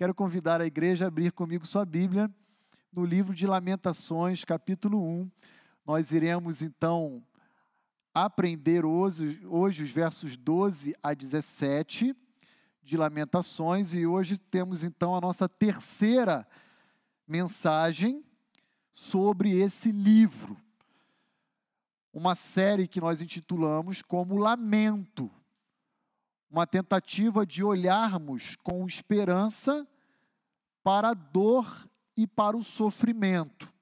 quero convidar a igreja a abrir comigo sua Bíblia no livro de Lamentações, capítulo 1. Nós iremos então aprender hoje, hoje os versos 12 a 17 de Lamentações e hoje temos então a nossa terceira mensagem sobre esse livro. Uma série que nós intitulamos como Lamento. Uma tentativa de olharmos com esperança para a dor e para o sofrimento.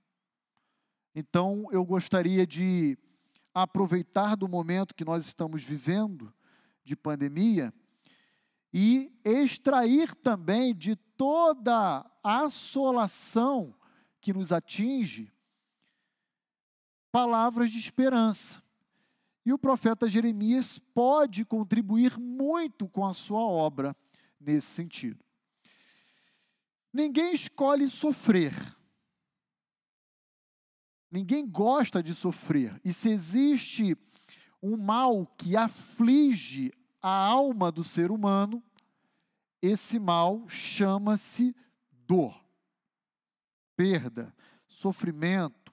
Então, eu gostaria de aproveitar do momento que nós estamos vivendo de pandemia e extrair também de toda a assolação que nos atinge palavras de esperança. E o profeta Jeremias pode contribuir muito com a sua obra nesse sentido. Ninguém escolhe sofrer. Ninguém gosta de sofrer. E se existe um mal que aflige a alma do ser humano, esse mal chama-se dor, perda, sofrimento,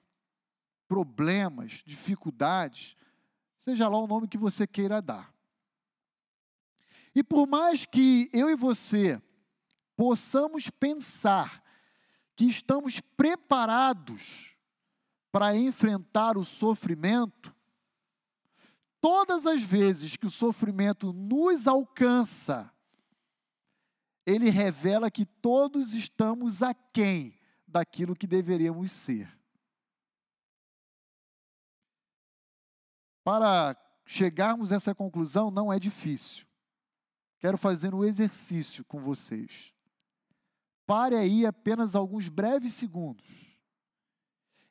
problemas, dificuldades, seja lá o nome que você queira dar. E por mais que eu e você possamos pensar que estamos preparados para enfrentar o sofrimento, todas as vezes que o sofrimento nos alcança, ele revela que todos estamos aquém daquilo que deveríamos ser. Para chegarmos a essa conclusão não é difícil. Quero fazer um exercício com vocês. Pare aí apenas alguns breves segundos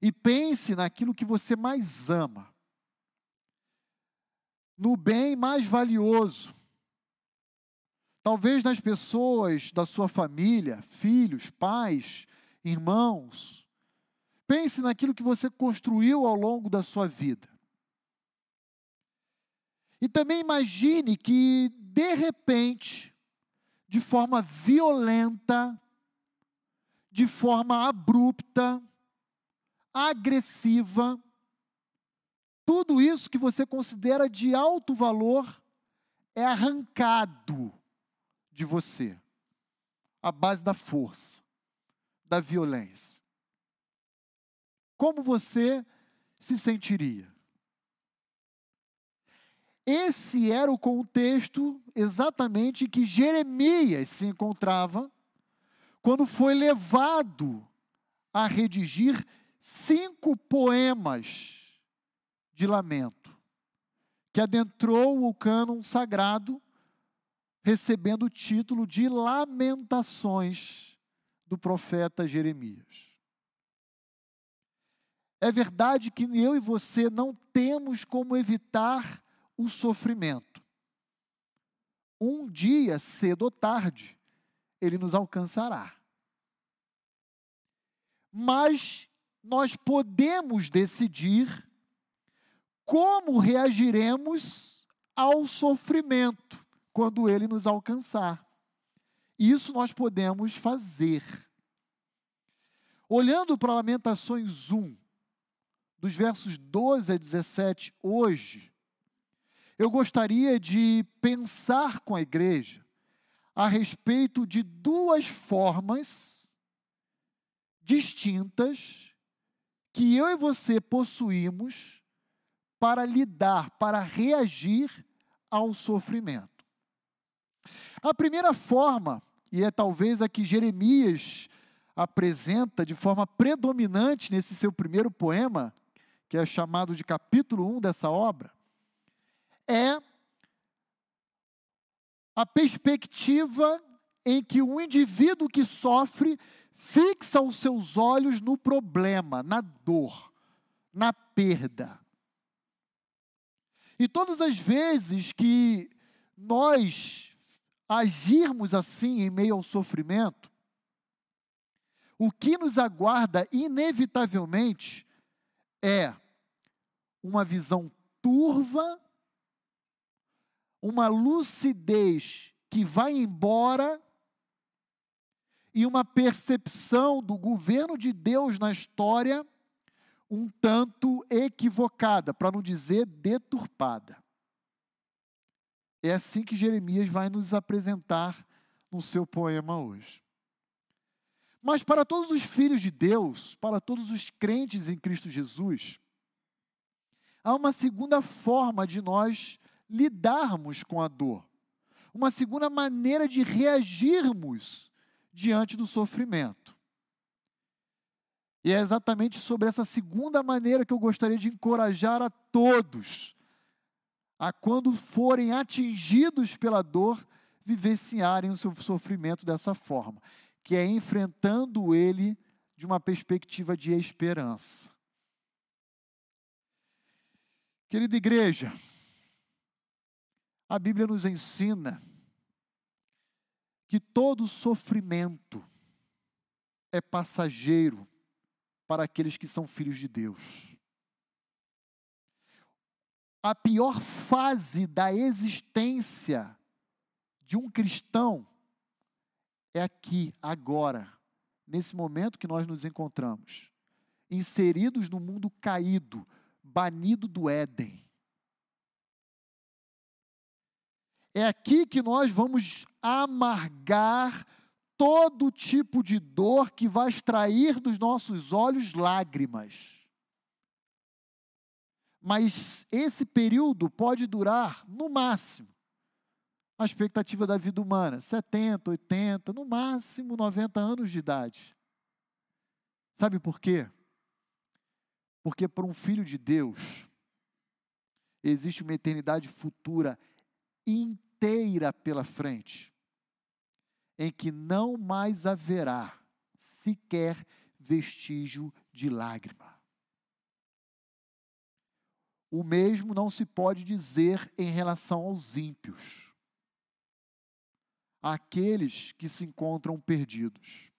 e pense naquilo que você mais ama no bem mais valioso. Talvez nas pessoas da sua família, filhos, pais, irmãos. Pense naquilo que você construiu ao longo da sua vida. E também imagine que, de repente, de forma violenta, de forma abrupta, agressiva, tudo isso que você considera de alto valor é arrancado de você, à base da força, da violência. Como você se sentiria? Esse era o contexto exatamente em que Jeremias se encontrava quando foi levado a redigir cinco poemas de lamento, que adentrou o cânon sagrado, recebendo o título de Lamentações do profeta Jeremias. É verdade que eu e você não temos como evitar o sofrimento. Um dia, cedo ou tarde, ele nos alcançará. Mas nós podemos decidir como reagiremos ao sofrimento quando ele nos alcançar. Isso nós podemos fazer. Olhando para Lamentações 1, dos versos 12 a 17, hoje, eu gostaria de pensar com a igreja a respeito de duas formas distintas que eu e você possuímos para lidar, para reagir ao sofrimento. A primeira forma, e é talvez a que Jeremias apresenta de forma predominante nesse seu primeiro poema, que é chamado de capítulo 1 dessa obra, é a perspectiva em que o indivíduo que sofre fixa os seus olhos no problema, na dor, na perda. E todas as vezes que nós agirmos assim em meio ao sofrimento, o que nos aguarda inevitavelmente é uma visão turva, uma lucidez que vai embora e uma percepção do governo de Deus na história um tanto equivocada, para não dizer deturpada. É assim que Jeremias vai nos apresentar no seu poema hoje. Mas para todos os filhos de Deus, para todos os crentes em Cristo Jesus, há uma segunda forma de nós lidarmos com a dor, uma segunda maneira de reagirmos diante do sofrimento. E é exatamente sobre essa segunda maneira que eu gostaria de encorajar a todos a quando forem atingidos pela dor, vivenciarem o seu sofrimento dessa forma, que é enfrentando ele de uma perspectiva de esperança. Querida igreja, a Bíblia nos ensina que todo sofrimento é passageiro para aqueles que são filhos de Deus a pior fase da existência de um cristão é aqui, agora, nesse momento que nós nos encontramos, inseridos no mundo caído, banido do Éden. É aqui que nós vamos amargar todo tipo de dor que vai extrair dos nossos olhos lágrimas. Mas esse período pode durar, no máximo, a expectativa da vida humana, 70, 80, no máximo 90 anos de idade. Sabe por quê? Porque para um filho de Deus, existe uma eternidade futura inteira pela frente, em que não mais haverá sequer vestígio de lágrima. O mesmo não se pode dizer em relação aos ímpios, aqueles que se encontram perdidos.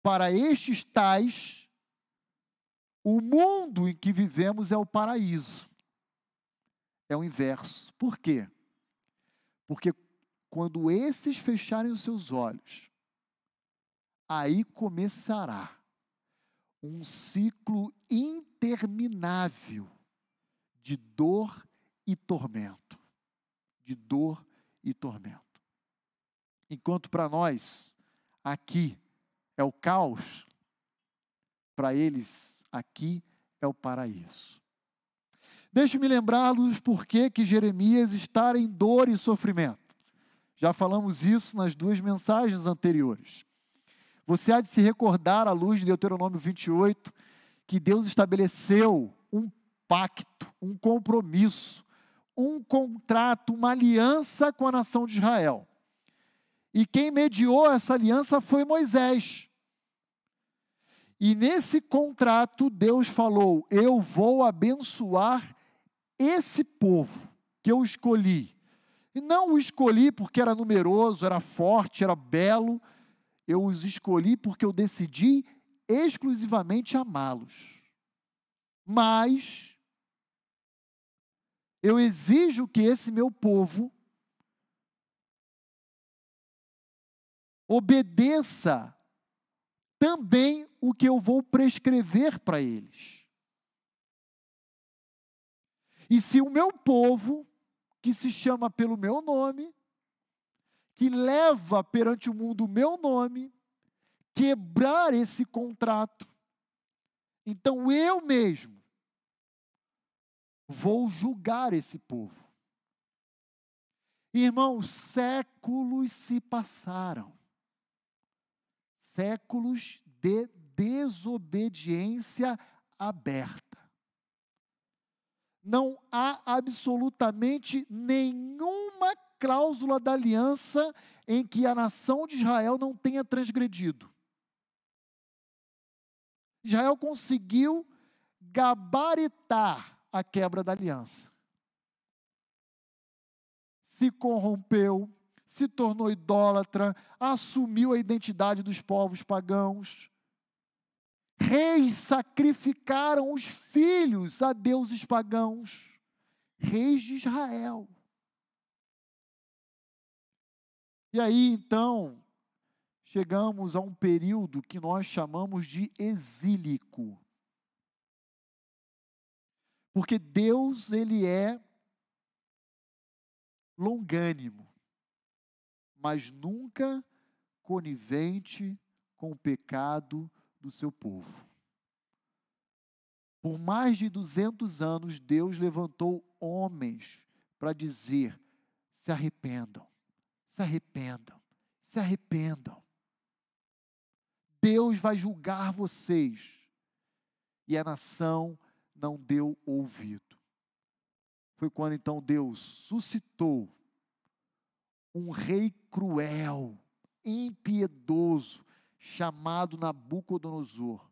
Para estes tais, o mundo em que vivemos é o paraíso. É o inverso. Por quê? Porque quando esses fecharem os seus olhos, aí começará um ciclo interminável de dor e tormento. De dor e tormento. Enquanto para nós, aqui é o caos, para eles, aqui é o paraíso. Deixe-me lembrá-los por que Jeremias está em dor e sofrimento. Já falamos isso nas duas mensagens anteriores. Você há de se recordar, à luz de Deuteronômio 28, que Deus estabeleceu um pacto, um compromisso, um contrato, uma aliança com a nação de Israel. E quem mediou essa aliança foi Moisés. E nesse contrato, Deus falou: Eu vou abençoar esse povo que eu escolhi. E não o escolhi porque era numeroso, era forte, era belo. Eu os escolhi porque eu decidi exclusivamente amá-los. Mas eu exijo que esse meu povo obedeça também o que eu vou prescrever para eles. E se o meu povo, que se chama pelo meu nome, que leva perante o mundo o meu nome, quebrar esse contrato, então eu mesmo vou julgar esse povo. Irmãos, séculos se passaram. Séculos de desobediência aberta. Não há absolutamente nenhuma cláusula da aliança em que a nação de Israel não tenha transgredido. Israel conseguiu gabaritar a quebra da aliança. Se corrompeu, se tornou idólatra, assumiu a identidade dos povos pagãos. Reis sacrificaram os filhos a deuses pagãos, reis de Israel. E aí então, chegamos a um período que nós chamamos de exílico. Porque Deus, ele é longânimo, mas nunca conivente com o pecado do seu povo. Por mais de 200 anos, Deus levantou homens para dizer: se arrependam, se arrependam, se arrependam. Deus vai julgar vocês. E a nação não deu ouvido. Foi quando então Deus suscitou um rei cruel, impiedoso, chamado Nabucodonosor,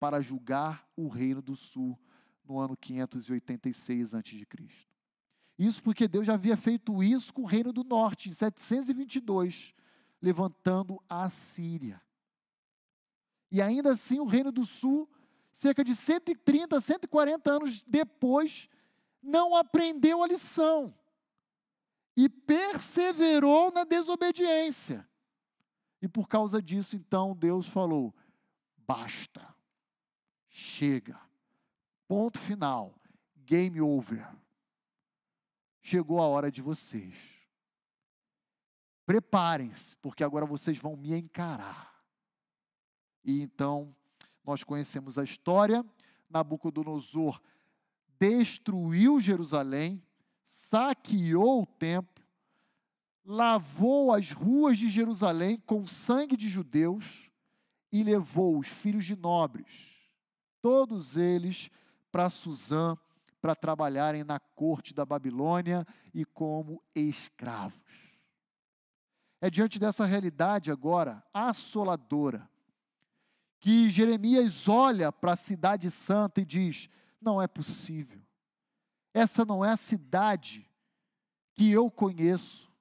para julgar o reino do sul no ano 586 a.C. Isso porque Deus já havia feito isso com o reino do norte, em 722, levantando a Síria. E ainda assim, o reino do sul, cerca de 130, 140 anos depois, não aprendeu a lição e perseverou na desobediência. E por causa disso, então, Deus falou: basta, chega, ponto final, game over. Chegou a hora de vocês. Preparem-se, porque agora vocês vão me encarar. E então, nós conhecemos a história. Nabucodonosor destruiu Jerusalém, saqueou o templo, lavou as ruas de Jerusalém com sangue de judeus e levou os filhos de nobres, todos eles para Suzã, para trabalharem na corte da Babilônia e como escravos. É diante dessa realidade agora assoladora que Jeremias olha para a cidade santa e diz: não é possível. Essa não é a cidade que eu conheço.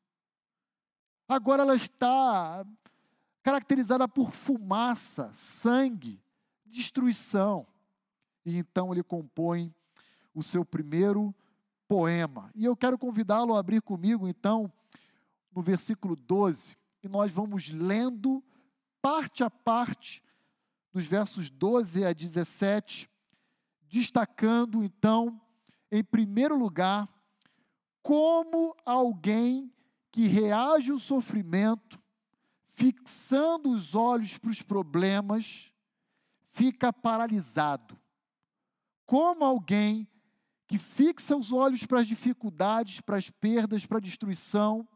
Agora ela está caracterizada por fumaça, sangue, destruição. E então ele compõe o seu primeiro poema. E eu quero convidá-lo a abrir comigo, então, no versículo 12, e nós vamos lendo parte a parte, dos versos 12 a 17, destacando, então, em primeiro lugar, como alguém que reage ao sofrimento, fixando os olhos para os problemas, fica paralisado. Como alguém que fixa os olhos para as dificuldades, para as perdas, para a destruição,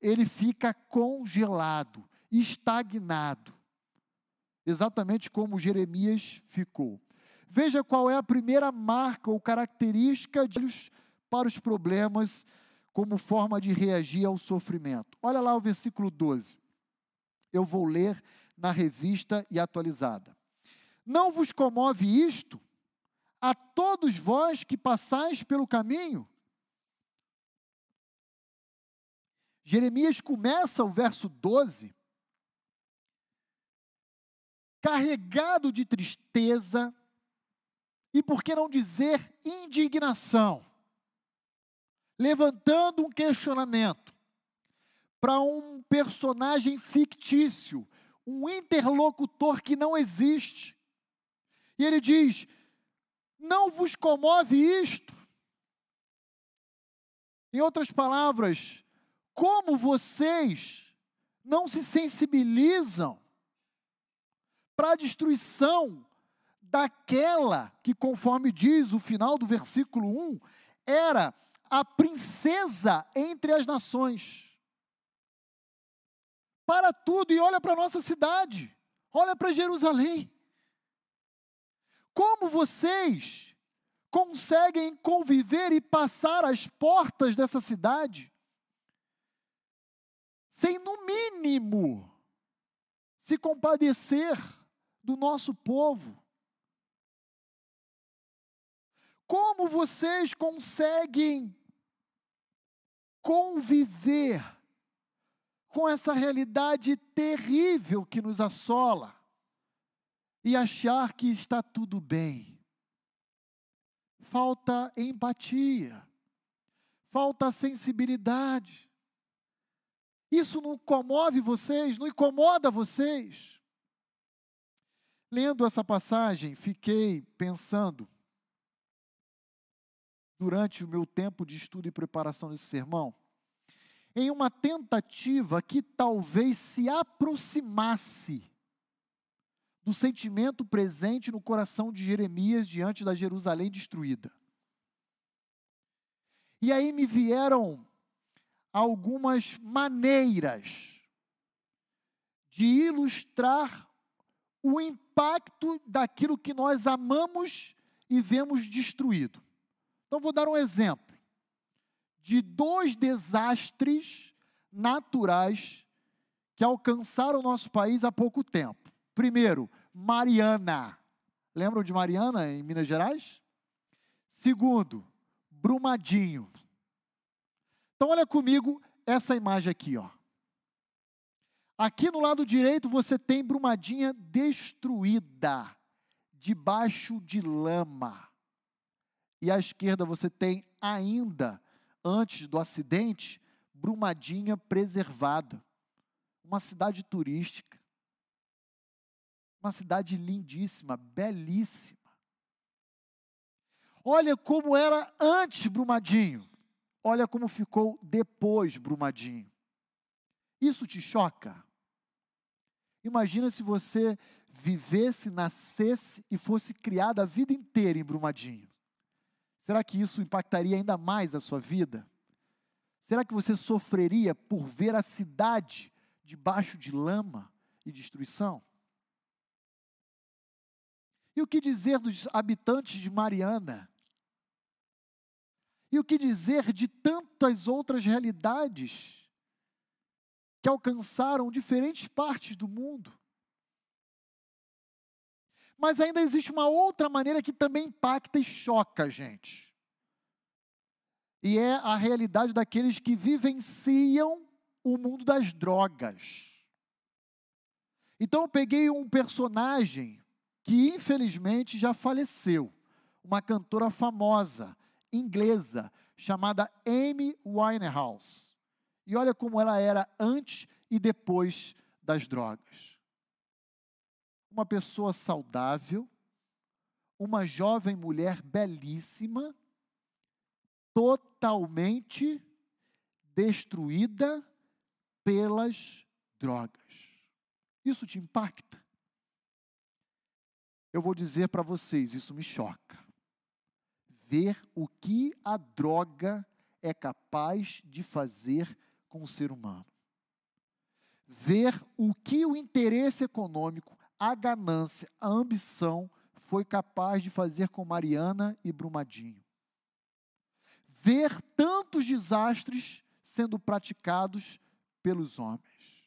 ele fica congelado, estagnado. Exatamente como Jeremias ficou. Veja qual é a primeira marca ou característica de olhos para os problemas como forma de reagir ao sofrimento. Olha lá o versículo 12. Eu vou ler na revista e atualizada. Não vos comove isto a todos vós que passais pelo caminho? Jeremias começa o verso 12 carregado de tristeza e, por que não dizer, indignação levantando um questionamento para um personagem fictício, um interlocutor que não existe. E ele diz: Não vos comove isto? Em outras palavras, como vocês não se sensibilizam para a destruição daquela que, conforme diz o final do versículo 1, era a princesa entre as nações. Para tudo e olha para a nossa cidade, olha para Jerusalém. Como vocês conseguem conviver e passar as portas dessa cidade sem, no mínimo, se compadecer do nosso povo? Como vocês conseguem conviver com essa realidade terrível que nos assola e achar que está tudo bem. Falta empatia, falta sensibilidade. Isso não comove vocês? Não incomoda vocês? Lendo essa passagem, fiquei pensando, durante o meu tempo de estudo e preparação desse sermão, em uma tentativa que talvez se aproximasse do sentimento presente no coração de Jeremias diante da Jerusalém destruída. E aí me vieram algumas maneiras de ilustrar o impacto daquilo que nós amamos e vemos destruído. Então, vou dar um exemplo de dois desastres naturais que alcançaram o nosso país há pouco tempo. Primeiro, Mariana. Lembram de Mariana em Minas Gerais? Segundo, Brumadinho. Então olha comigo essa imagem aqui, ó. Aqui no lado direito você tem Brumadinha destruída, debaixo de lama. E à esquerda você tem ainda, antes do acidente, Brumadinha preservada. Uma cidade turística. Uma cidade lindíssima, belíssima. Olha como era antes Brumadinho. Olha como ficou depois Brumadinho. Isso te choca? Imagina se você vivesse, nascesse e fosse criado a vida inteira em Brumadinho. Será que isso impactaria ainda mais a sua vida? Será que você sofreria por ver a cidade debaixo de lama e destruição? E o que dizer dos habitantes de Mariana? E o que dizer de tantas outras realidades que alcançaram diferentes partes do mundo? Mas ainda existe uma outra maneira que também impacta e choca a gente. E é a realidade daqueles que vivenciam o mundo das drogas. Então eu peguei um personagem que infelizmente já faleceu, uma cantora famosa, inglesa, chamada Amy Winehouse. E olha como ela era antes e depois das drogas. Uma pessoa saudável, uma jovem mulher belíssima, totalmente destruída pelas drogas. Isso te impacta? eu vou dizer para vocês, isso me choca. Ver o que a droga é capaz de fazer com o ser humano. Ver o que o interesse econômico, a ganância, a ambição foi capaz de fazer com Mariana e Brumadinho. Ver tantos desastres sendo praticados pelos homens.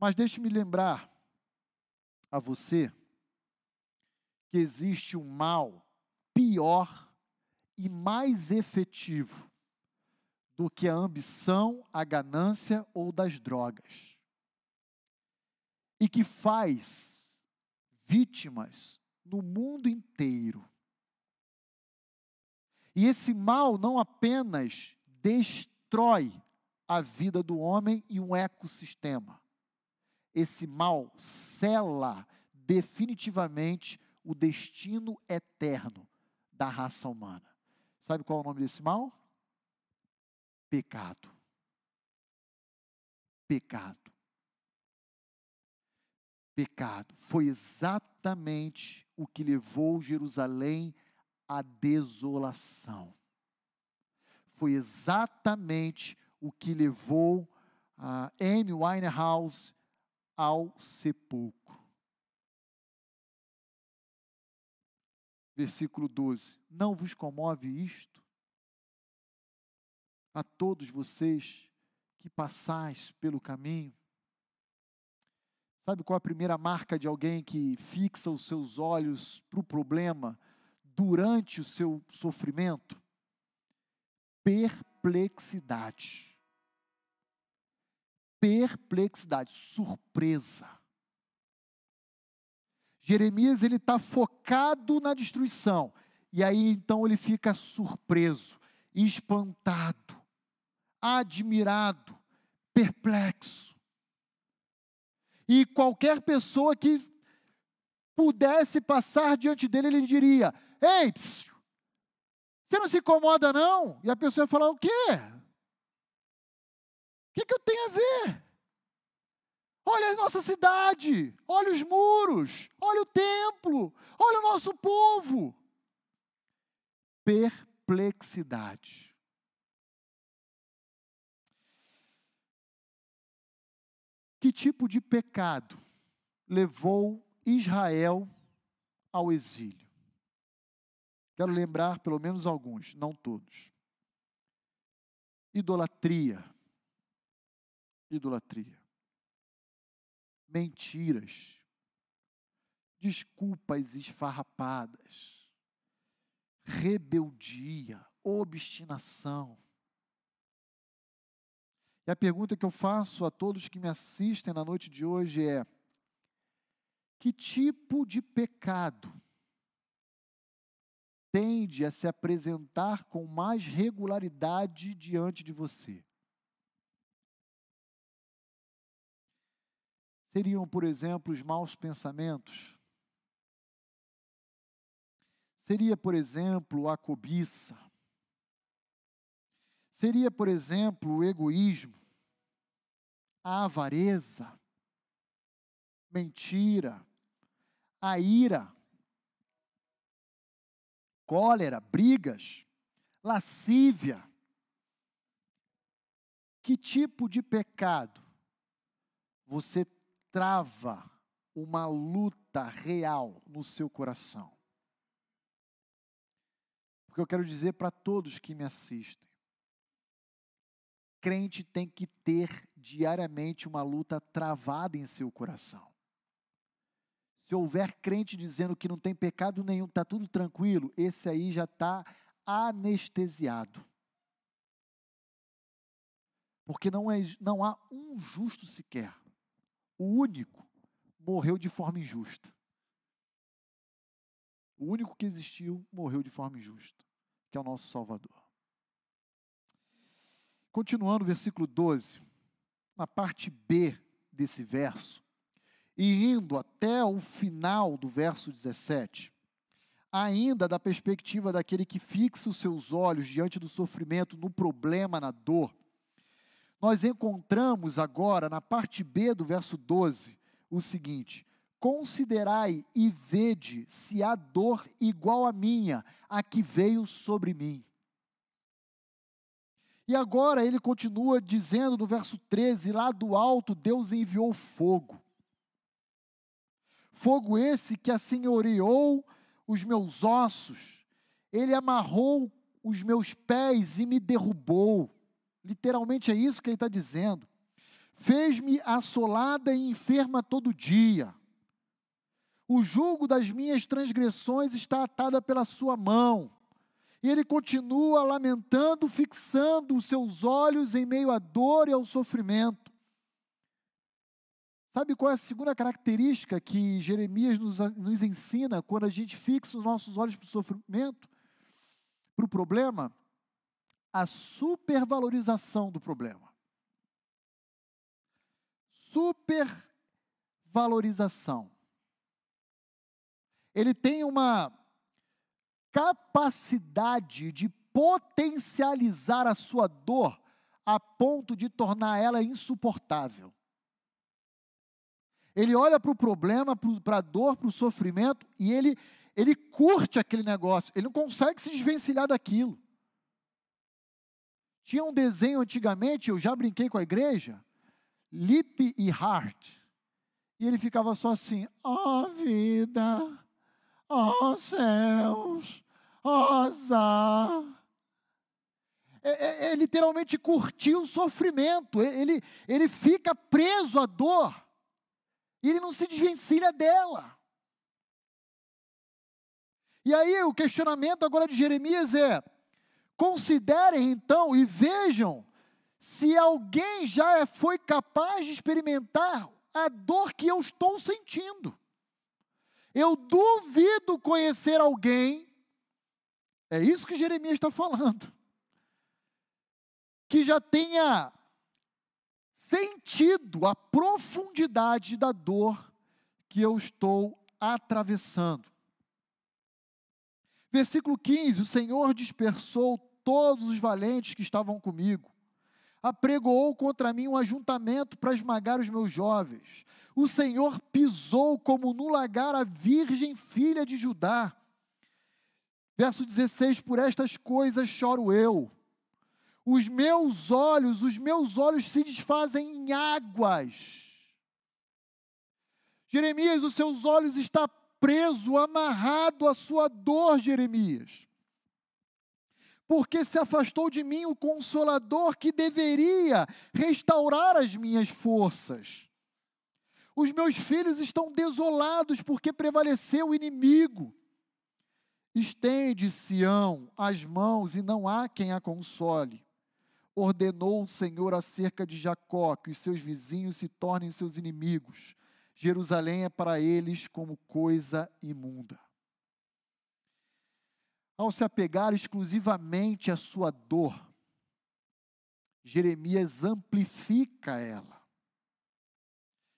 Mas deixe-me lembrar a você que existe um mal pior e mais efetivo do que a ambição, a ganância ou das drogas. E que faz vítimas no mundo inteiro. E esse mal não apenas destrói a vida do homem e um ecossistema, esse mal cela definitivamente o destino eterno da raça humana. Sabe qual é o nome desse mal? Pecado. Pecado. Pecado. Foi exatamente o que levou Jerusalém à desolação. Foi exatamente o que levou a Amy Winehouse ao sepulcro. Versículo 12: Não vos comove isto? A todos vocês que passais pelo caminho. Sabe qual é a primeira marca de alguém que fixa os seus olhos para o problema durante o seu sofrimento? Perplexidade perplexidade, surpresa. Jeremias ele está focado na destruição e aí então ele fica surpreso, espantado, admirado perplexo. E qualquer pessoa que pudesse passar diante dele, ele diria: Ei, você não se incomoda, não? E a pessoa ia falar: O quê? O que, que eu tenho a ver? Olha a nossa cidade, olha os muros, olha o templo, olha o nosso povo. Perplexidade. Que tipo de pecado levou Israel ao exílio? Quero lembrar pelo menos alguns, não todos. Idolatria. Idolatria mentiras, desculpas esfarrapadas, rebeldia, obstinação. E a pergunta que eu faço a todos que me assistem na noite de hoje é: que tipo de pecado tende a se apresentar com mais regularidade diante de você? seriam, por exemplo, os maus pensamentos? Seria, por exemplo, a cobiça? Seria, por exemplo, o egoísmo, a avareza, mentira, a ira, cólera, brigas, lascívia. Que tipo de pecado você trava uma luta real no seu coração. Porque eu quero dizer para todos que me assistem: crente tem que ter diariamente uma luta travada em seu coração. Se houver crente dizendo que não tem pecado nenhum, está tudo tranquilo, esse aí já está anestesiado. Porque não, é, não há um justo sequer o único morreu de forma injusta. O único que existiu morreu de forma injusta, que é o nosso Salvador. Continuando, versículo 12, na parte B desse verso, e indo até o final do verso 17, ainda da perspectiva daquele que fixa os seus olhos diante do sofrimento, no problema, na dor, nós encontramos agora, na parte B do verso 12, o seguinte: Considerai e vede se há dor igual à minha, a que veio sobre mim. E agora ele continua dizendo no verso 13: lá do alto Deus enviou fogo. Fogo esse que assenhoreou os meus ossos, ele amarrou os meus pés e me derrubou. Literalmente é isso que ele está dizendo. Fez-me assolada e enferma todo dia. O jugo das minhas transgressões está atada pela sua mão. E ele continua lamentando, fixando os seus olhos em meio à dor e ao sofrimento. Sabe qual é a segunda característica que Jeremias nos, nos ensina quando a gente fixa os nossos olhos para o sofrimento, para o problema? a supervalorização do problema. Supervalorização. Ele tem uma capacidade de potencializar a sua dor a ponto de tornar ela insuportável. Ele olha para o problema, para a dor, para o sofrimento e ele, ele curte aquele negócio. Ele não consegue se desvencilhar daquilo. Tinha um desenho antigamente, eu já brinquei com a igreja, Lip e Heart. E ele ficava só assim: ó oh, vida, ó oh, céus, ó oh, azar. É, é, é, literalmente curtir o sofrimento, ele, ele fica preso à dor, e ele não se desvencilha dela. E aí o questionamento agora de Jeremias é: Considerem então e vejam se alguém já foi capaz de experimentar a dor que eu estou sentindo. Eu duvido conhecer alguém, é isso que Jeremias está falando, que já tenha sentido a profundidade da dor que eu estou atravessando. Versículo 15: O Senhor dispersou todos os valentes que estavam comigo, apregoou contra mim um ajuntamento para esmagar os meus jovens. O Senhor pisou como no lagar a virgem filha de Judá. Verso 16: Por estas coisas choro eu. Os meus olhos, os meus olhos se desfazem em águas. Jeremias, os seus olhos está preso, amarrado à sua dor, Jeremias. Porque se afastou de mim o consolador que deveria restaurar as minhas forças. Os meus filhos estão desolados porque prevaleceu o inimigo. Estende, Sião, as mãos e não há quem a console. Ordenou o Senhor acerca de Jacó que os seus vizinhos se tornem seus inimigos. Jerusalém é para eles como coisa imunda. Ao se apegar exclusivamente à sua dor, Jeremias amplifica ela.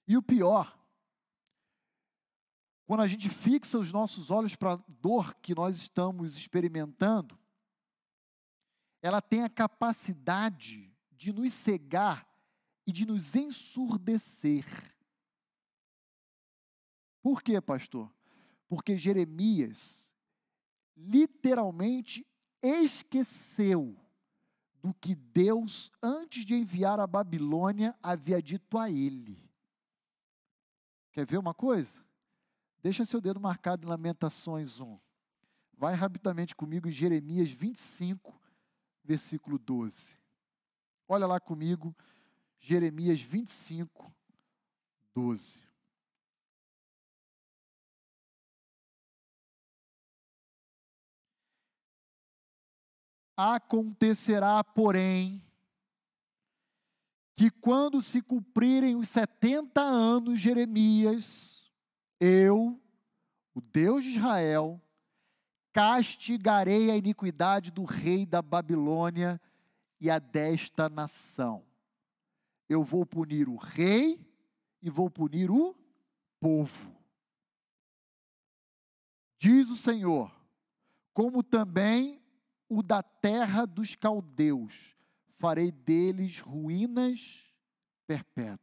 E o pior, quando a gente fixa os nossos olhos para a dor que nós estamos experimentando, ela tem a capacidade de nos cegar e de nos ensurdecer. Por quê, pastor? Porque Jeremias literalmente esqueceu do que Deus, antes de enviar a Babilônia, havia dito a ele. Quer ver uma coisa? Deixa seu dedo marcado em Lamentações 1. Vai rapidamente comigo em Jeremias 25, versículo 12. Olha lá comigo, Jeremias 25, 12. Acontecerá, porém, que quando se cumprirem os 70 anos, Jeremias, eu, o Deus de Israel, castigarei a iniquidade do rei da Babilônia e a desta nação. Eu vou punir o rei e vou punir o povo. Diz o Senhor, como também o da terra dos caldeus, farei deles ruínas perpétuas.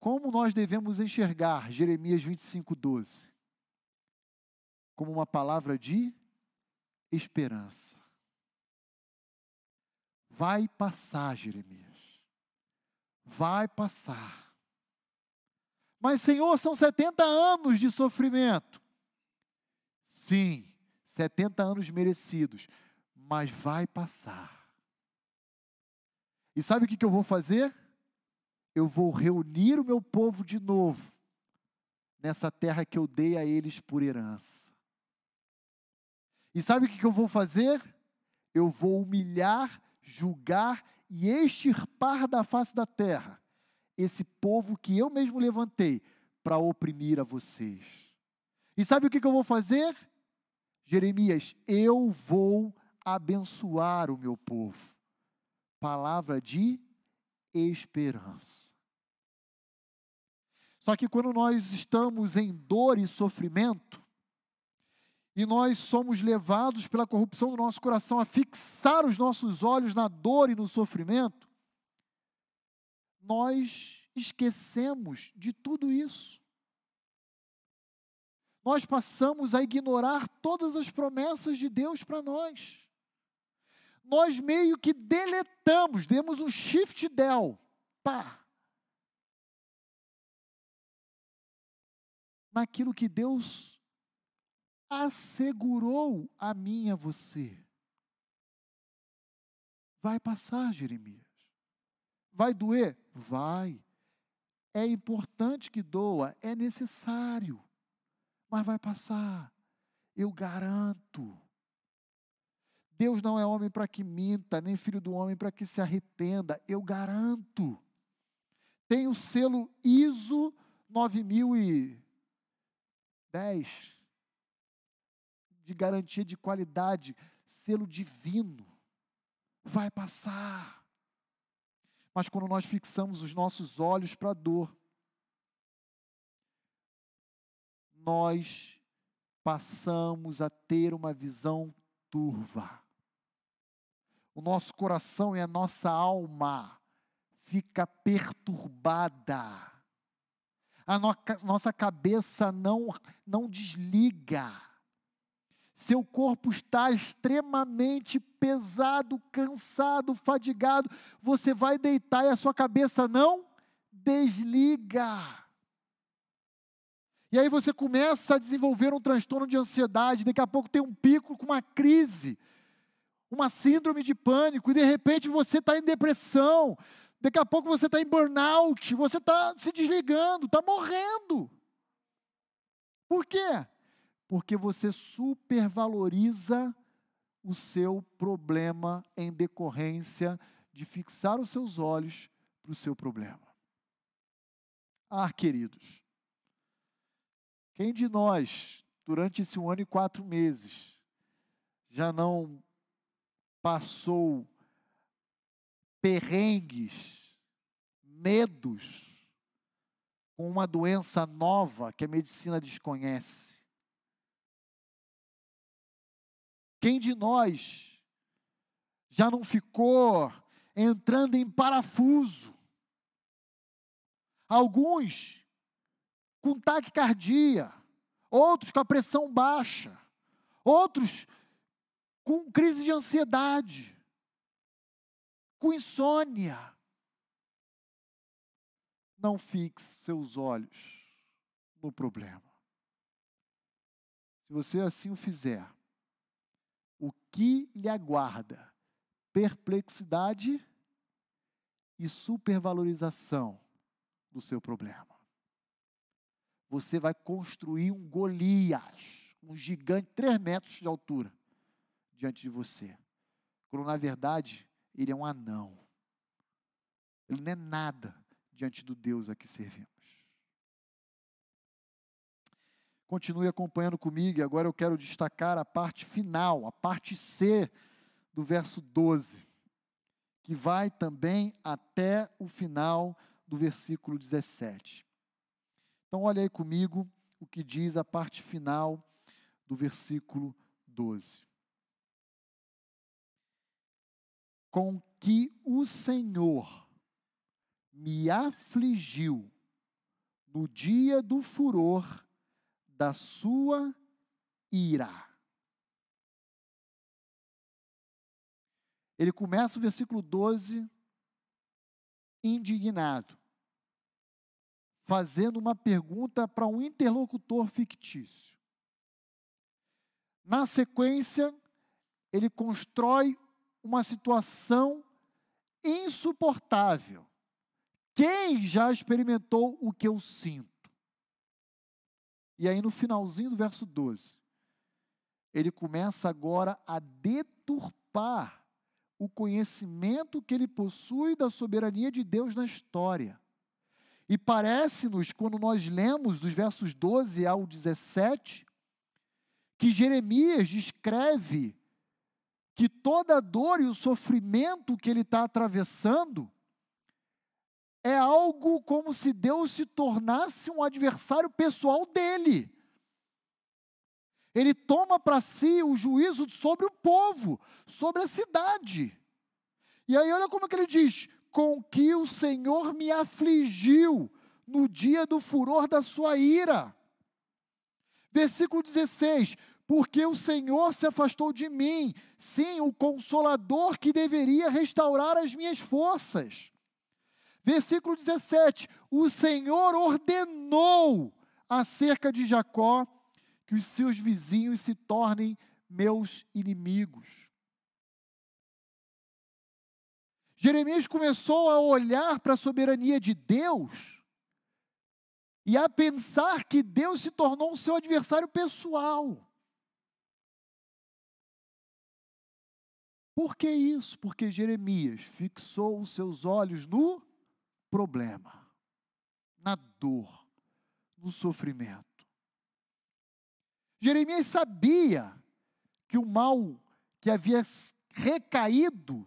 Como nós devemos enxergar Jeremias 25, 12? Como uma palavra de esperança. Vai passar, Jeremias. Vai passar. Mas, Senhor, são 70 anos de sofrimento. Sim, 70 anos merecidos, mas vai passar. E sabe o que, eu vou fazer? Eu vou reunir o meu povo de novo nessa terra que eu dei a eles por herança. E sabe o que, eu vou fazer? Eu vou humilhar, julgar e extirpar da face da terra esse povo que eu mesmo levantei para oprimir a vocês. E sabe o que eu vou fazer? Jeremias, eu vou abençoar o meu povo. Palavra de esperança. Só que quando nós estamos em dor e sofrimento, e nós somos levados pela corrupção do nosso coração a fixar os nossos olhos na dor e no sofrimento, nós esquecemos de tudo isso nós passamos a ignorar todas as promessas de Deus para nós. Nós meio que deletamos, demos um shift del, pá, naquilo que Deus assegurou a mim e a você. Vai passar, Jeremias. Vai doer? Vai. É importante que doa, é necessário mas vai passar. Eu garanto. Deus não é homem para que minta, nem filho do homem para que se arrependa. Eu garanto. Tem o selo ISO 9010 de garantia de qualidade, selo divino. Vai passar. mas quando nós fixamos os nossos olhos para a dor, nós passamos a ter uma visão turva. O nosso coração e a nossa alma fica perturbada. A no, nossa cabeça não não desliga. Seu corpo está extremamente pesado, cansado, fadigado. Você vai deitar e a sua cabeça não desliga. E aí você começa a desenvolver um transtorno de ansiedade, daqui a pouco tem um pico com uma crise, uma síndrome de pânico, e de repente você está em depressão, daqui a pouco você está em burnout, você está se desligando, está morrendo. Por quê? Porque você supervaloriza o seu problema em decorrência de fixar os seus olhos para o seu problema. Ah, queridos, quem de nós, durante esse um ano e quatro meses, já não passou perrengues, medos, com uma doença nova que a medicina desconhece? Quem de nós já não ficou entrando em parafuso? Alguns com taquicardia, outros com a pressão baixa, outros com crise de ansiedade, com insônia. Não fixe seus olhos no problema. Se você assim o fizer, o que lhe aguarda? Perplexidade e supervalorização do seu problema você vai construir um Golias, um gigante, três metros de altura, diante de você. Quando na verdade ele é um anão. Ele não é nada diante do Deus a que servimos. Continue acompanhando comigo e agora eu quero destacar a parte final, a parte C do verso 12, que vai também até o final do versículo 17. Então, olha aí comigo o que diz a parte final do versículo 12. Com que o Senhor me afligiu no dia do furor da sua ira. Ele começa o versículo 12 indignado fazendo uma pergunta para um interlocutor fictício. Na sequência, ele constrói uma situação insuportável. Quem já experimentou o que eu sinto? E aí, no finalzinho do verso 12, ele começa agora a deturpar o conhecimento que ele possui da soberania de Deus na história. E parece-nos, quando nós lemos dos versos 12 ao 17, que Jeremias descreve que toda a dor e o sofrimento que ele está atravessando é algo como se Deus se tornasse um adversário pessoal dele. Ele toma para si o juízo sobre o povo, sobre a cidade. E aí, olha como é que ele diz: com que o Senhor me afligiu no dia do furor da sua ira. Versículo 16: Porque o Senhor se afastou de mim, sim, o consolador que deveria restaurar as minhas forças. Versículo 17: O Senhor ordenou acerca de Jacó que os seus vizinhos se tornem meus inimigos. Jeremias começou a olhar para a soberania de Deus e a pensar que Deus se tornou o seu adversário pessoal. Por que isso? Porque Jeremias fixou os seus olhos no problema, na dor, no sofrimento. Jeremias sabia que o mal que havia recaído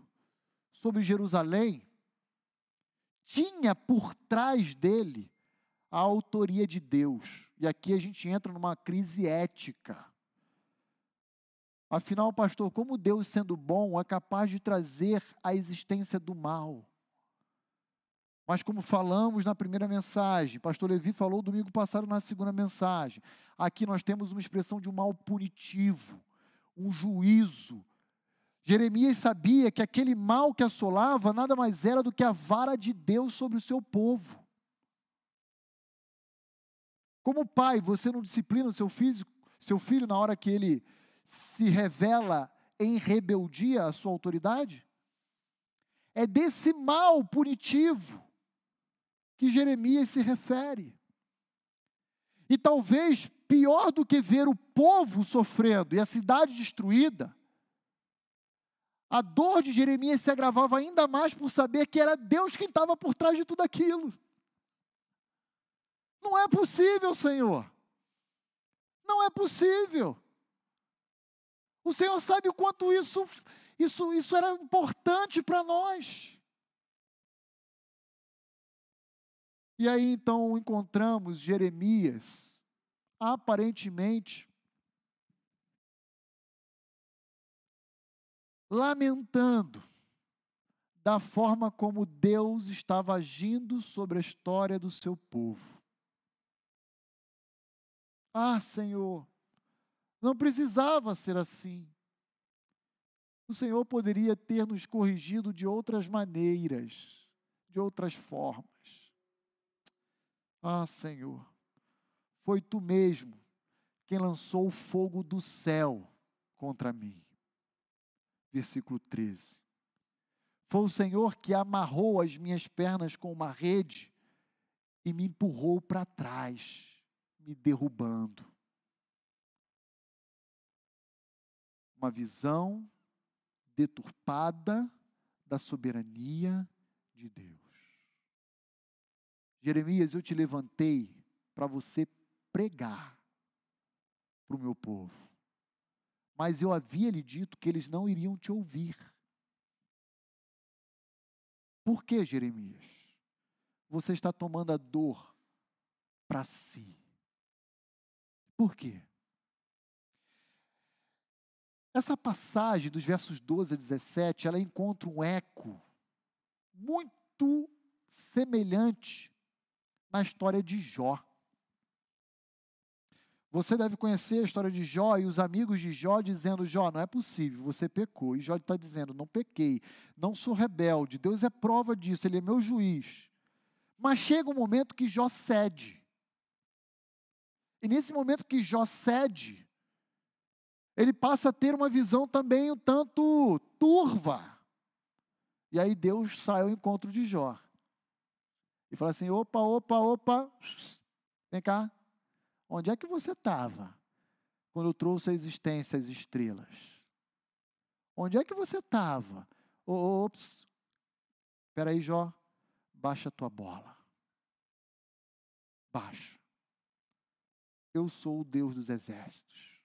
sobre Jerusalém tinha por trás dele a autoria de Deus. E aqui a gente entra numa crise ética. Afinal, pastor, como Deus, sendo bom, é capaz de trazer a existência do mal? Mas, como falamos na primeira mensagem, pastor Levi falou domingo passado na segunda mensagem, aqui nós temos uma expressão de um mal punitivo, um juízo. Jeremias sabia que aquele mal que assolava nada mais era do que a vara de Deus sobre o seu povo. Como pai, você não disciplina o seu filho, seu filho na hora que ele se revela em rebeldia à sua autoridade? É desse mal punitivo que Jeremias se refere. E talvez pior do que ver o povo sofrendo e a cidade destruída, a dor de Jeremias se agravava ainda mais por saber que era Deus quem estava por trás de tudo aquilo. Não é possível, Senhor. Não é possível. O Senhor sabe o quanto isso, isso, isso era importante para nós. E aí então encontramos Jeremias, aparentemente, lamentando da forma como Deus estava agindo sobre a história do seu povo. Ah, Senhor, não precisava ser assim. O Senhor poderia ter nos corrigido de outras maneiras, de outras formas. Ah, Senhor, foi tu mesmo quem lançou o fogo do céu contra mim. Versículo 13. Foi o Senhor que amarrou as minhas pernas com uma rede e me empurrou para trás, me derrubando. Uma visão deturpada da soberania de Deus. Jeremias, eu te levantei para você pregar para o meu povo. Mas eu havia lhe dito que eles não iriam te ouvir. Por que, Jeremias? Você está tomando a dor para si. Por quê? Essa passagem dos versos 12 a 17, ela encontra um eco muito semelhante na história de Jó. Você deve conhecer a história de Jó e os amigos de Jó dizendo: Jó, não é possível, você pecou. E Jó está dizendo: não pequei, não sou rebelde, Deus é prova disso, Ele é meu juiz. Mas chega um momento que Jó cede. E nesse momento que Jó cede, ele passa a ter uma visão também um tanto turva. E aí Deus sai ao encontro de Jó e fala assim: opa, opa, opa, vem cá. Onde é que você estava quando eu trouxe à existência as estrelas? Onde é que você estava? Ops, espera aí, Jó, baixa a tua bola. Baixa. Eu sou o Deus dos exércitos.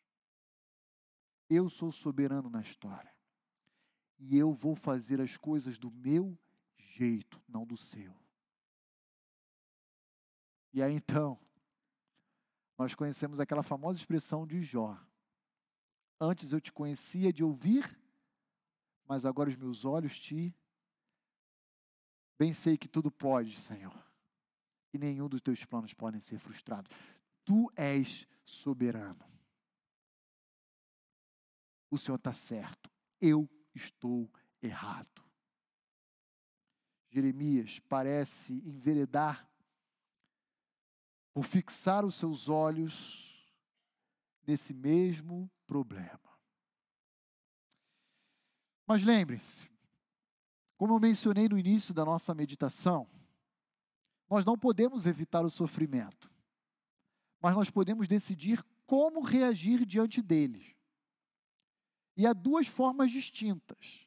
Eu sou soberano na história. E eu vou fazer as coisas do meu jeito, não do seu. E aí então, nós conhecemos aquela famosa expressão de Jó. Antes eu te conhecia de ouvir, mas agora os meus olhos te. Bem sei que tudo pode, Senhor, e nenhum dos teus planos podem ser frustrados. Tu és soberano. O Senhor está certo, eu estou errado. Jeremias parece enveredar por fixar os seus olhos nesse mesmo problema. Mas lembre-se, como eu mencionei no início da nossa meditação, nós não podemos evitar o sofrimento, mas nós podemos decidir como reagir diante dele. E há duas formas distintas.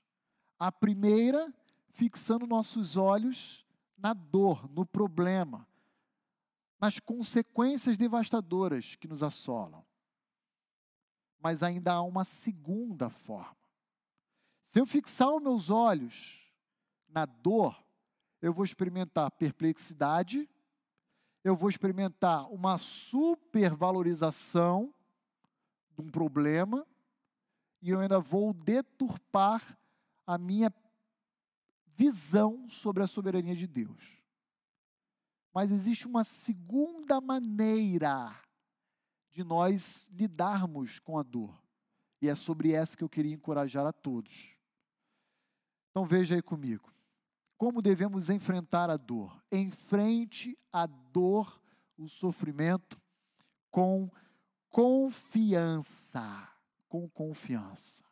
A primeira, fixando nossos olhos na dor, no problema, nas consequências devastadoras que nos assolam. Mas ainda há uma segunda forma. Se eu fixar os meus olhos na dor, eu vou experimentar perplexidade, eu vou experimentar uma supervalorização de um problema, e eu ainda vou deturpar a minha visão sobre a soberania de Deus. Mas existe uma segunda maneira de nós lidarmos com a dor. E é sobre essa que eu queria encorajar a todos. Então veja aí comigo. Como devemos enfrentar a dor? Enfrente a dor, o sofrimento, com confiança. Com confiança.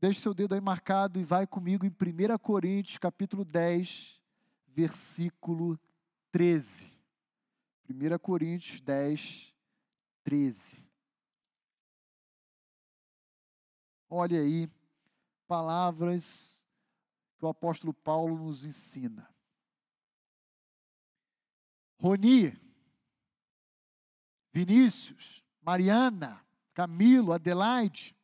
Deixe seu dedo aí marcado e vai comigo em 1 Coríntios, capítulo 10, versículo 13. 1 Coríntios 10, 13. Olha aí, palavras que o apóstolo Paulo nos ensina. Roni, Vinícius, Mariana, Camilo, Adelaide,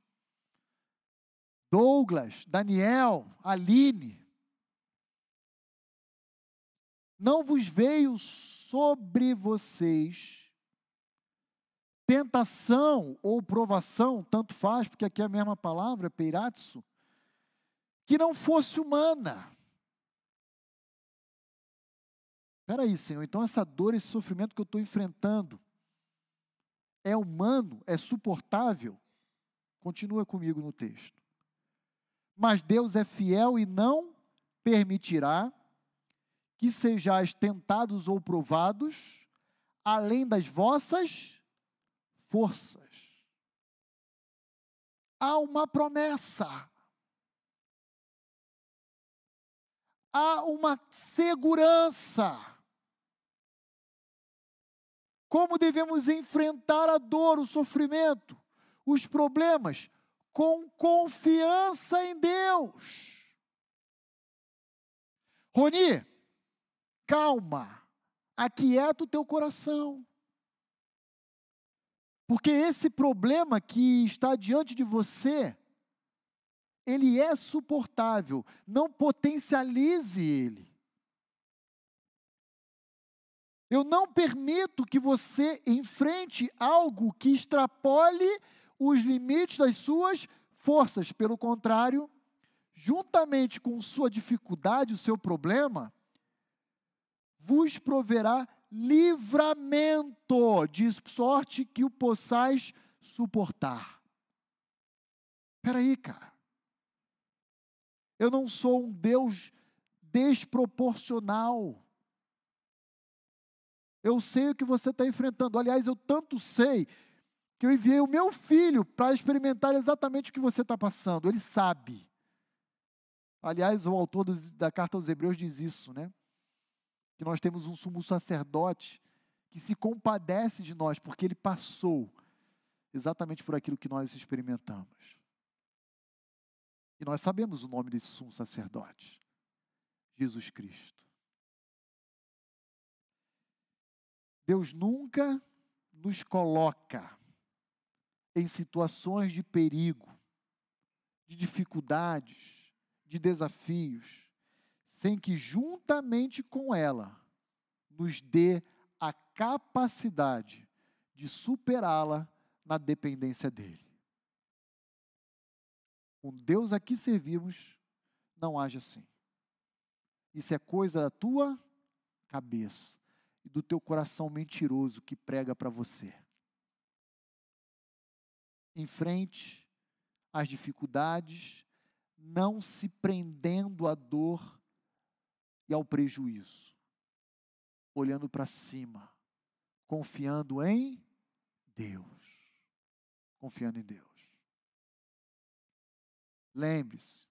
Douglas, Daniel, Aline, não vos veio sobre vocês tentação ou provação, tanto faz, porque aqui é a mesma palavra, peiratsu, que não fosse humana. Espera aí, Senhor, então essa dor, esse sofrimento que eu estou enfrentando, é humano, é suportável? Continua comigo no texto. Mas Deus é fiel e não permitirá que sejais tentados ou provados além das vossas forças. Há uma promessa. Há uma segurança. Como devemos enfrentar a dor, o sofrimento, os problemas? com confiança em Deus. Roni, calma, aquieta o teu coração. Porque esse problema que está diante de você, ele é suportável, não potencialize ele. Eu não permito que você enfrente algo que extrapole os limites das suas forças. Pelo contrário, juntamente com sua dificuldade, o seu problema, vos proverá livramento, de sorte que o possais suportar. Espera aí, cara. Eu não sou um Deus desproporcional. Eu sei o que você está enfrentando. Aliás, eu tanto sei que eu enviei o meu filho para experimentar exatamente o que você está passando. Ele sabe. Aliás, o autor da carta aos Hebreus diz isso, né? Que nós temos um sumo sacerdote que se compadece de nós, porque ele passou exatamente por aquilo que nós experimentamos. E nós sabemos o nome desse sumo sacerdote: Jesus Cristo. Deus nunca nos coloca em situações de perigo, de dificuldades, de desafios, sem que juntamente com ela nos dê a capacidade de superá-la na dependência dele. Com Deus a que servimos, não age assim. Isso é coisa da tua cabeça e do teu coração mentiroso que prega para você enfrente as dificuldades, não se prendendo à dor e ao prejuízo, olhando para cima, confiando em Deus. Confiando em Deus. Lembre-se,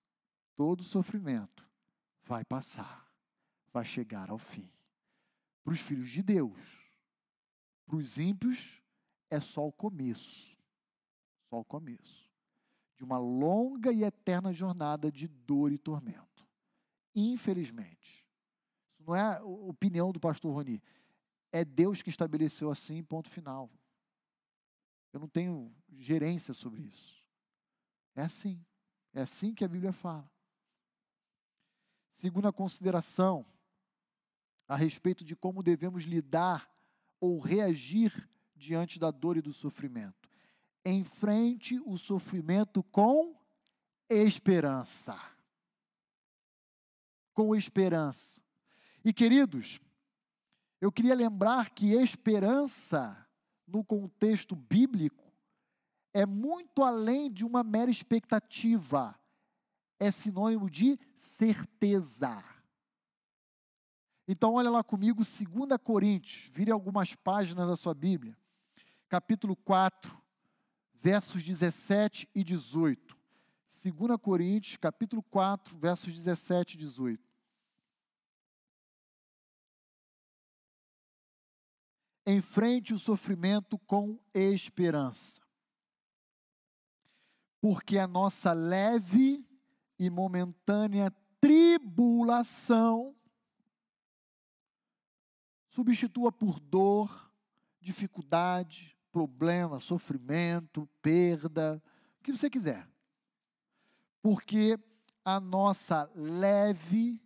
todo sofrimento vai passar, vai chegar ao fim. Para os filhos de Deus, para os ímpios, é só o começo só o começo de uma longa e eterna jornada de dor e tormento. Infelizmente. Não é a opinião do pastor Roni. É Deus que estabeleceu assim, ponto final. Eu não tenho gerência sobre isso. É assim. É assim que a Bíblia fala. Segunda consideração, a respeito de como devemos lidar ou reagir diante da dor e do sofrimento. Enfrente o sofrimento com esperança. Com esperança. E queridos, eu queria lembrar que esperança, no contexto bíblico, é muito além de uma mera expectativa, é sinônimo de certeza. Então, olha lá comigo, 2 Coríntios, vire algumas páginas da sua Bíblia, capítulo 4, versos 17 e 18. 2 Coríntios, capítulo 4, versos 17 e 18. Enfrente o sofrimento com esperança, porque a nossa leve e momentânea tribulação substitua por dor, dificuldade, problema, sofrimento, perda, o que você quiser. Porque a nossa leve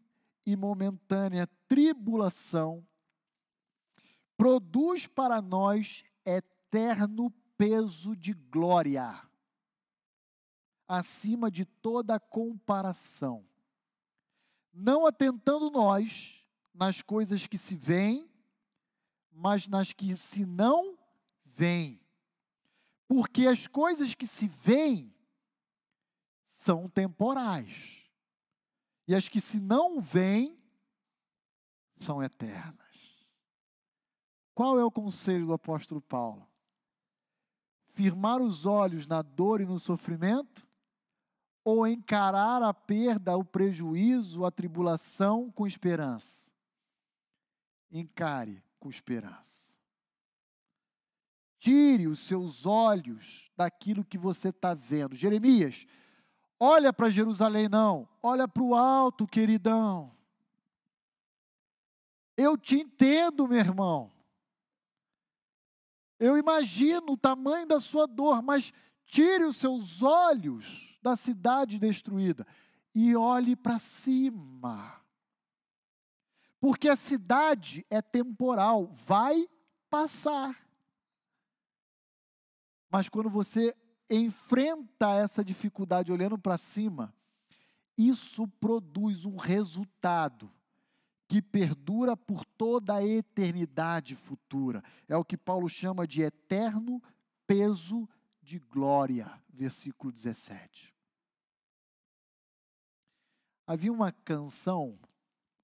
e momentânea tribulação produz para nós eterno peso de glória, acima de toda comparação. Não atentando nós nas coisas que se veem, mas nas que se não veem. Porque as coisas que se veem são temporais. E as que se não veem são eternas. Qual é o conselho do apóstolo Paulo? Firmar os olhos na dor e no sofrimento? Ou encarar a perda, o prejuízo, a tribulação com esperança? Encare com esperança. Tire os seus olhos daquilo que você está vendo. Jeremias, olha para Jerusalém, não. Olha para o alto, queridão. Eu te entendo, meu irmão. Eu imagino o tamanho da sua dor, mas tire os seus olhos da cidade destruída e olhe para cima. Porque a cidade é temporal, vai passar. Mas quando você enfrenta essa dificuldade olhando para cima, isso produz um resultado que perdura por toda a eternidade futura. É o que Paulo chama de eterno peso de glória, versículo 17. Havia uma canção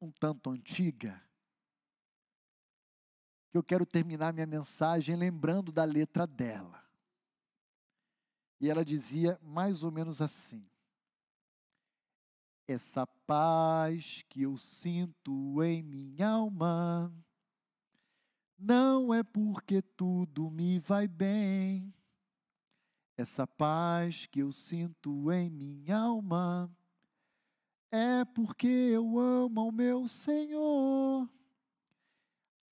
um tanto antiga, que eu quero terminar minha mensagem lembrando da letra dela. E ela dizia mais ou menos assim: Essa paz que eu sinto em minha alma, não é porque tudo me vai bem. Essa paz que eu sinto em minha alma, é porque eu amo o meu Senhor.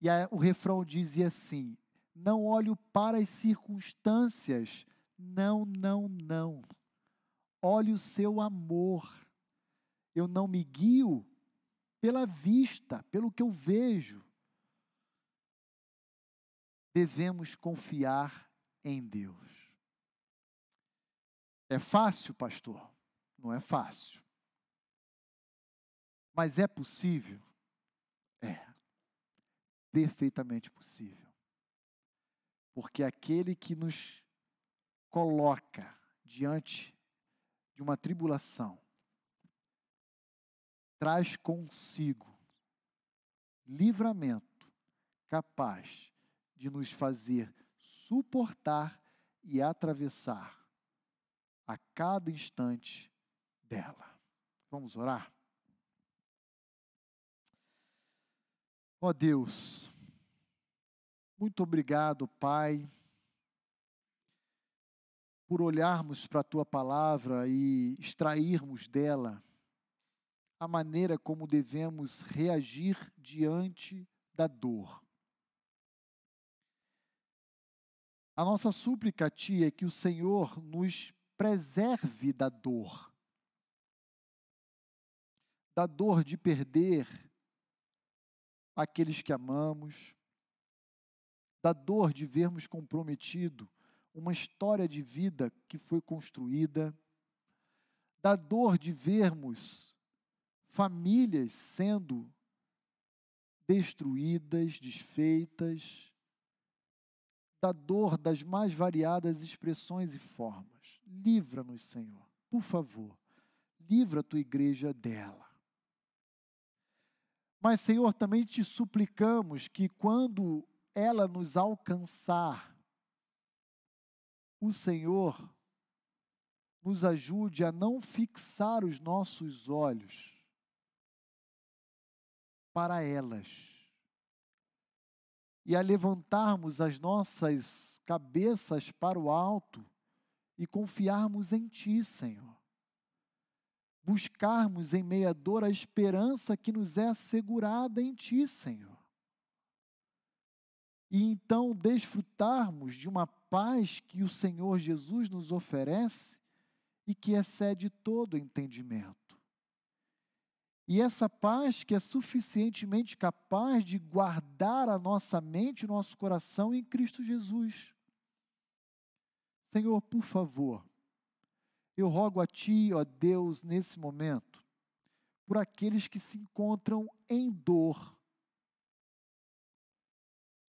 E o refrão dizia assim: Não olho para as circunstâncias, não, não, não. Olhe o seu amor. Eu não me guio pela vista, pelo que eu vejo. Devemos confiar em Deus. É fácil, pastor? Não é fácil. Mas é possível? É. Perfeitamente possível. Porque aquele que nos coloca diante de uma tribulação traz consigo livramento capaz de nos fazer suportar e atravessar a cada instante dela. Vamos orar? Ó oh Deus, muito obrigado, Pai, por olharmos para a tua palavra e extrairmos dela a maneira como devemos reagir diante da dor. A nossa súplica a Ti é que o Senhor nos preserve da dor, da dor de perder aqueles que amamos, da dor de vermos comprometido uma história de vida que foi construída, da dor de vermos famílias sendo destruídas, desfeitas, da dor das mais variadas expressões e formas. Livra-nos, Senhor, por favor, livra a tua igreja dela. Mas, Senhor, também te suplicamos que quando ela nos alcançar, o Senhor nos ajude a não fixar os nossos olhos para elas e a levantarmos as nossas cabeças para o alto e confiarmos em Ti, Senhor buscarmos em meia dor a esperança que nos é assegurada em Ti, Senhor. E então desfrutarmos de uma paz que o Senhor Jesus nos oferece e que excede todo entendimento. E essa paz que é suficientemente capaz de guardar a nossa mente e nosso coração em Cristo Jesus. Senhor, por favor, eu rogo a Ti, ó Deus, nesse momento, por aqueles que se encontram em dor.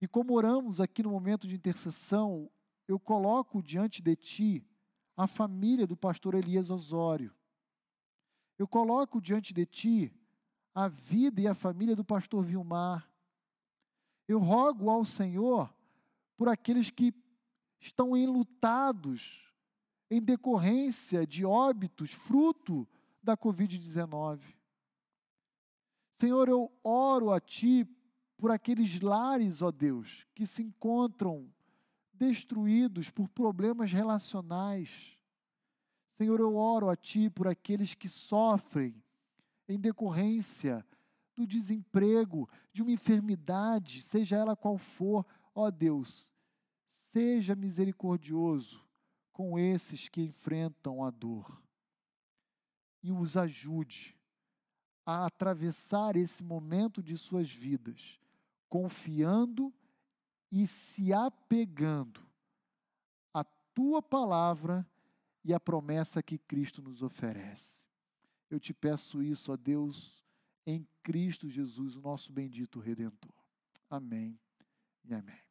E como oramos aqui no momento de intercessão, eu coloco diante de Ti a família do pastor Elias Osório. Eu coloco diante de Ti a vida e a família do pastor Vilmar. Eu rogo ao Senhor por aqueles que estão enlutados em decorrência de óbitos fruto da Covid-19. Senhor, eu oro a Ti por aqueles lares, ó Deus, que se encontram destruídos por problemas relacionais. Senhor, eu oro a Ti por aqueles que sofrem em decorrência do desemprego, de uma enfermidade, seja ela qual for, ó Deus, seja misericordioso com esses que enfrentam a dor e os ajude a atravessar esse momento de suas vidas, confiando e se apegando à tua palavra e à promessa que Cristo nos oferece. Eu te peço isso, ó Deus, em Cristo Jesus, o nosso bendito Redentor. Amém e amém.